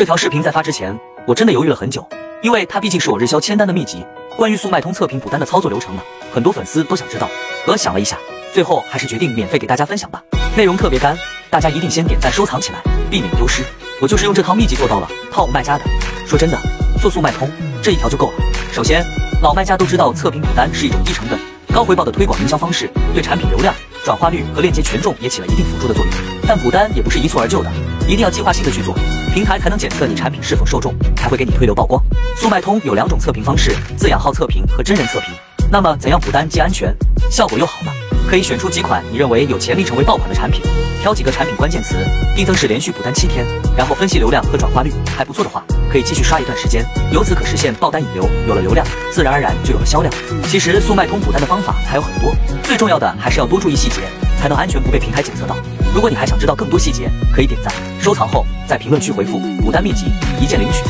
这条视频在发之前，我真的犹豫了很久，因为它毕竟是我日销千单的秘籍，关于速卖通测评补单的操作流程呢，很多粉丝都想知道。我想了一下，最后还是决定免费给大家分享吧。内容特别干，大家一定先点赞收藏起来，避免丢失。我就是用这套秘籍做到了 top 卖家的。说真的，做速卖通这一条就够了。首先，老卖家都知道测评补单是一种低成本、高回报的推广营销方式，对产品流量、转化率和链接权重也起了一定辅助的作用。但补单也不是一蹴而就的，一定要计划性的去做，平台才能检测你产品是否受众，才会给你推流曝光。速卖通有两种测评方式：自养号测评和真人测评。那么怎样补单既安全，效果又好呢？可以选出几款你认为有潜力成为爆款的产品，挑几个产品关键词，递增时连续补单七天，然后分析流量和转化率，还不错的话，可以继续刷一段时间，由此可实现爆单引流。有了流量，自然而然就有了销量。其实速卖通补单的方法还有很多，最重要的还是要多注意细节，才能安全不被平台检测到。如果你还想知道更多细节，可以点赞收藏后，在评论区回复“牡丹秘籍”，一键领取。